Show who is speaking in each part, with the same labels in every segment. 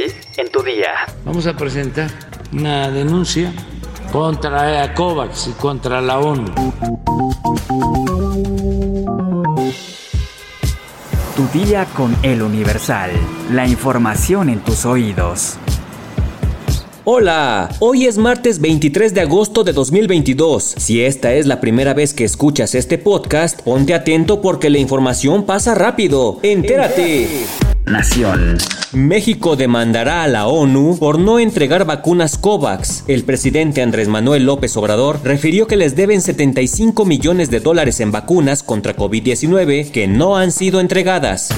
Speaker 1: hoy en tu día.
Speaker 2: Vamos a presentar una denuncia contra COVAX y contra la ONU.
Speaker 1: Tu día con el Universal. La información en tus oídos.
Speaker 3: Hola, hoy es martes 23 de agosto de 2022. Si esta es la primera vez que escuchas este podcast, ponte atento porque la información pasa rápido. Entérate.
Speaker 1: Nación.
Speaker 3: México demandará a la ONU por no entregar vacunas COVAX. El presidente Andrés Manuel López Obrador refirió que les deben 75 millones de dólares en vacunas contra COVID-19 que no han sido entregadas.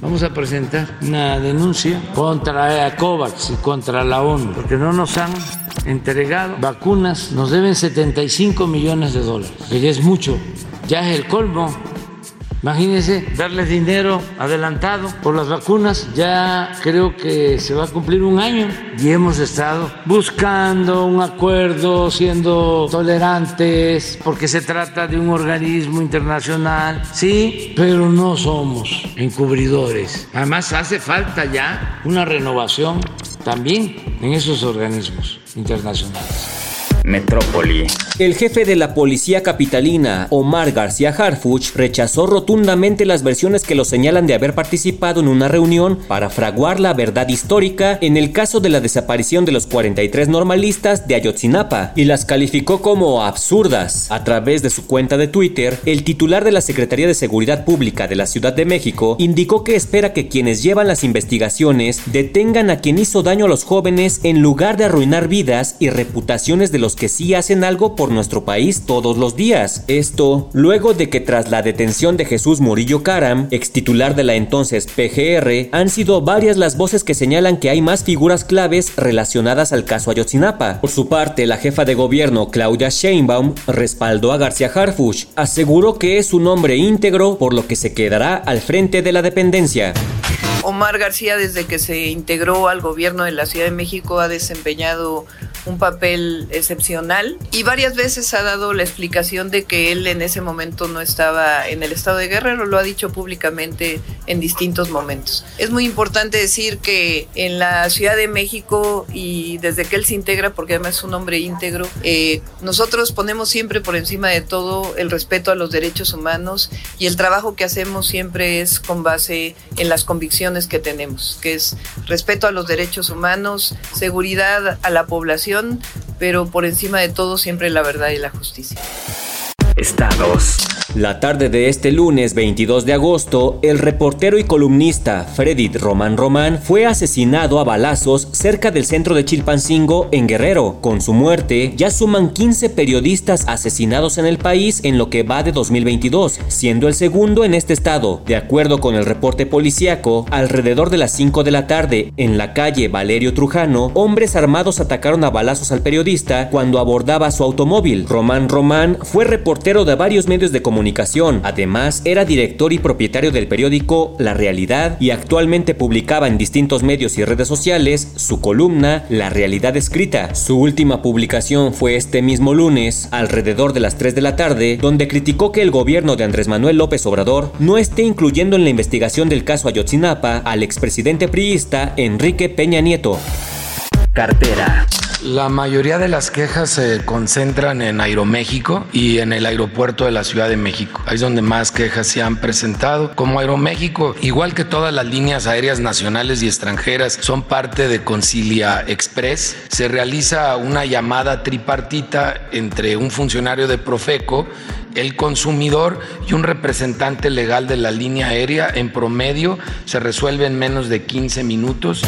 Speaker 2: Vamos a presentar una denuncia contra COVAX y contra la ONU, porque no nos han entregado vacunas, nos deben 75 millones de dólares, que ya es mucho, ya es el colmo Imagínense darles dinero adelantado por las vacunas. Ya creo que se va a cumplir un año y hemos estado buscando un acuerdo, siendo tolerantes, porque se trata de un organismo internacional. Sí, pero no somos encubridores. Además hace falta ya una renovación también en esos organismos internacionales.
Speaker 1: Metrópoli.
Speaker 3: El jefe de la policía capitalina, Omar García Harfuch, rechazó rotundamente las versiones que lo señalan de haber participado en una reunión para fraguar la verdad histórica en el caso de la desaparición de los 43 normalistas de Ayotzinapa y las calificó como absurdas. A través de su cuenta de Twitter, el titular de la Secretaría de Seguridad Pública de la Ciudad de México indicó que espera que quienes llevan las investigaciones detengan a quien hizo daño a los jóvenes en lugar de arruinar vidas y reputaciones de los que sí hacen algo por nuestro país todos los días. Esto luego de que tras la detención de Jesús Murillo Caram, ex titular de la entonces PGR, han sido varias las voces que señalan que hay más figuras claves relacionadas al caso Ayotzinapa. Por su parte, la jefa de gobierno Claudia Sheinbaum respaldó a García Harfuch, aseguró que es un hombre íntegro por lo que se quedará al frente de la dependencia.
Speaker 4: Omar García, desde que se integró al gobierno de la Ciudad de México, ha desempeñado un papel excepcional y varias veces ha dado la explicación de que él en ese momento no estaba en el estado de Guerrero, lo ha dicho públicamente en distintos momentos. Es muy importante decir que en la Ciudad de México y desde que él se integra, porque además es un hombre íntegro, eh, nosotros ponemos siempre por encima de todo el respeto a los derechos humanos y el trabajo que hacemos siempre es con base en las convicciones que tenemos, que es respeto a los derechos humanos, seguridad a la población, pero por encima de todo siempre la verdad y la justicia.
Speaker 1: Estados.
Speaker 3: La tarde de este lunes 22 de agosto, el reportero y columnista Freddy Román Román fue asesinado a balazos cerca del centro de Chilpancingo, en Guerrero. Con su muerte, ya suman 15 periodistas asesinados en el país en lo que va de 2022, siendo el segundo en este estado. De acuerdo con el reporte policíaco, alrededor de las 5 de la tarde, en la calle Valerio Trujano, hombres armados atacaron a balazos al periodista cuando abordaba su automóvil. Román Román fue reportero de varios medios de comunicación Además, era director y propietario del periódico La Realidad y actualmente publicaba en distintos medios y redes sociales su columna La Realidad Escrita. Su última publicación fue este mismo lunes, alrededor de las 3 de la tarde, donde criticó que el gobierno de Andrés Manuel López Obrador no esté incluyendo en la investigación del caso Ayotzinapa al expresidente priista Enrique Peña Nieto.
Speaker 1: Cartera.
Speaker 5: La mayoría de las quejas se concentran en Aeroméxico y en el aeropuerto de la Ciudad de México. Ahí es donde más quejas se han presentado. Como Aeroméxico, igual que todas las líneas aéreas nacionales y extranjeras, son parte de Concilia Express, se realiza una llamada tripartita entre un funcionario de Profeco el consumidor y un representante legal de la línea aérea en promedio se resuelve en menos de 15 minutos.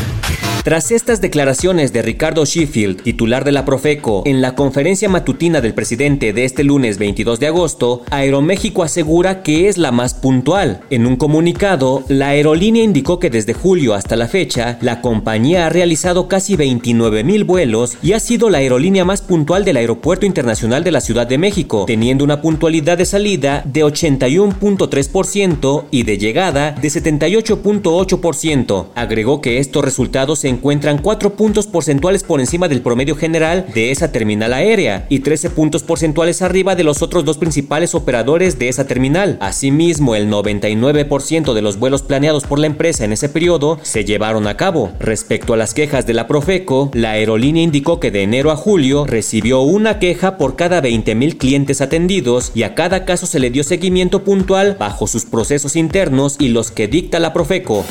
Speaker 3: Tras estas declaraciones de Ricardo Sheffield, titular de la Profeco, en la conferencia matutina del presidente de este lunes 22 de agosto, Aeroméxico asegura que es la más puntual. En un comunicado, la aerolínea indicó que desde julio hasta la fecha, la compañía ha realizado casi 29 mil vuelos y ha sido la aerolínea más puntual del Aeropuerto Internacional de la Ciudad de México, teniendo una puntualidad de salida de 81.3% y de llegada de 78.8%. Agregó que estos resultados se encuentran 4 puntos porcentuales por encima del general de esa terminal aérea y 13 puntos porcentuales arriba de los otros dos principales operadores de esa terminal. Asimismo, el 99% de los vuelos planeados por la empresa en ese periodo se llevaron a cabo. Respecto a las quejas de la Profeco, la aerolínea indicó que de enero a julio recibió una queja por cada 20.000 clientes atendidos y a cada caso se le dio seguimiento puntual bajo sus procesos internos y los que dicta la Profeco.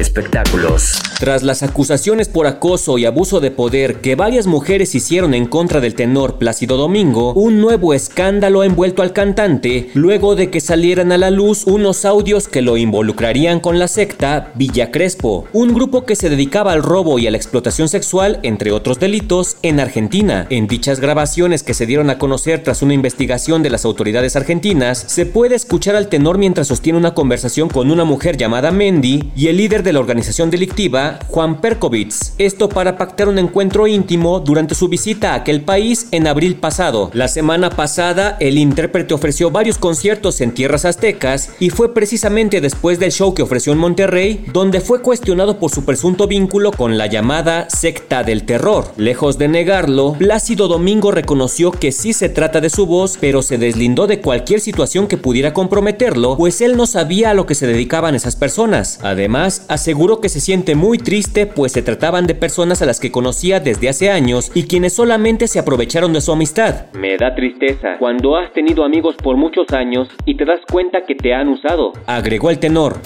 Speaker 1: Espectáculos.
Speaker 3: Tras las acusaciones por acoso y abuso de poder que varias mujeres hicieron en contra del tenor Plácido Domingo, un nuevo escándalo ha envuelto al cantante luego de que salieran a la luz unos audios que lo involucrarían con la secta Villa Crespo, un grupo que se dedicaba al robo y a la explotación sexual, entre otros delitos, en Argentina. En dichas grabaciones que se dieron a conocer tras una investigación de las autoridades argentinas, se puede escuchar al tenor mientras sostiene una conversación con una mujer llamada Mendy y el líder de la organización delictiva, Juan Perkovitz. Esto para pactar un encuentro íntimo durante su visita a aquel país en abril pasado. La semana pasada, el intérprete ofreció varios conciertos en tierras aztecas y fue precisamente después del show que ofreció en Monterrey donde fue cuestionado por su presunto vínculo con la llamada secta del terror. Lejos de negarlo, Plácido Domingo reconoció que sí se trata de su voz, pero se deslindó de cualquier situación que pudiera comprometerlo, pues él no sabía a lo que se dedicaban esas personas. Además, aseguró que se siente muy triste pues se trataban de personas a las que conocía desde hace años y quienes solamente se aprovecharon de su amistad.
Speaker 6: Me da tristeza cuando has tenido amigos por muchos años y te das cuenta que te han usado,
Speaker 3: agregó el tenor.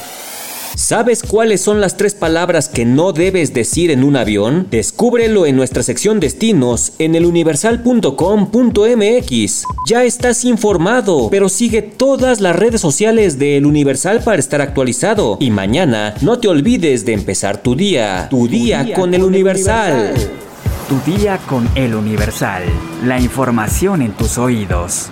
Speaker 3: ¿Sabes cuáles son las tres palabras que no debes decir en un avión? Descúbrelo en nuestra sección destinos en eluniversal.com.mx. Ya estás informado, pero sigue todas las redes sociales de El Universal para estar actualizado. Y mañana no te olvides de empezar tu día, tu, día, con, El Universal.
Speaker 1: Tu día con El Universal. La información en tus oídos.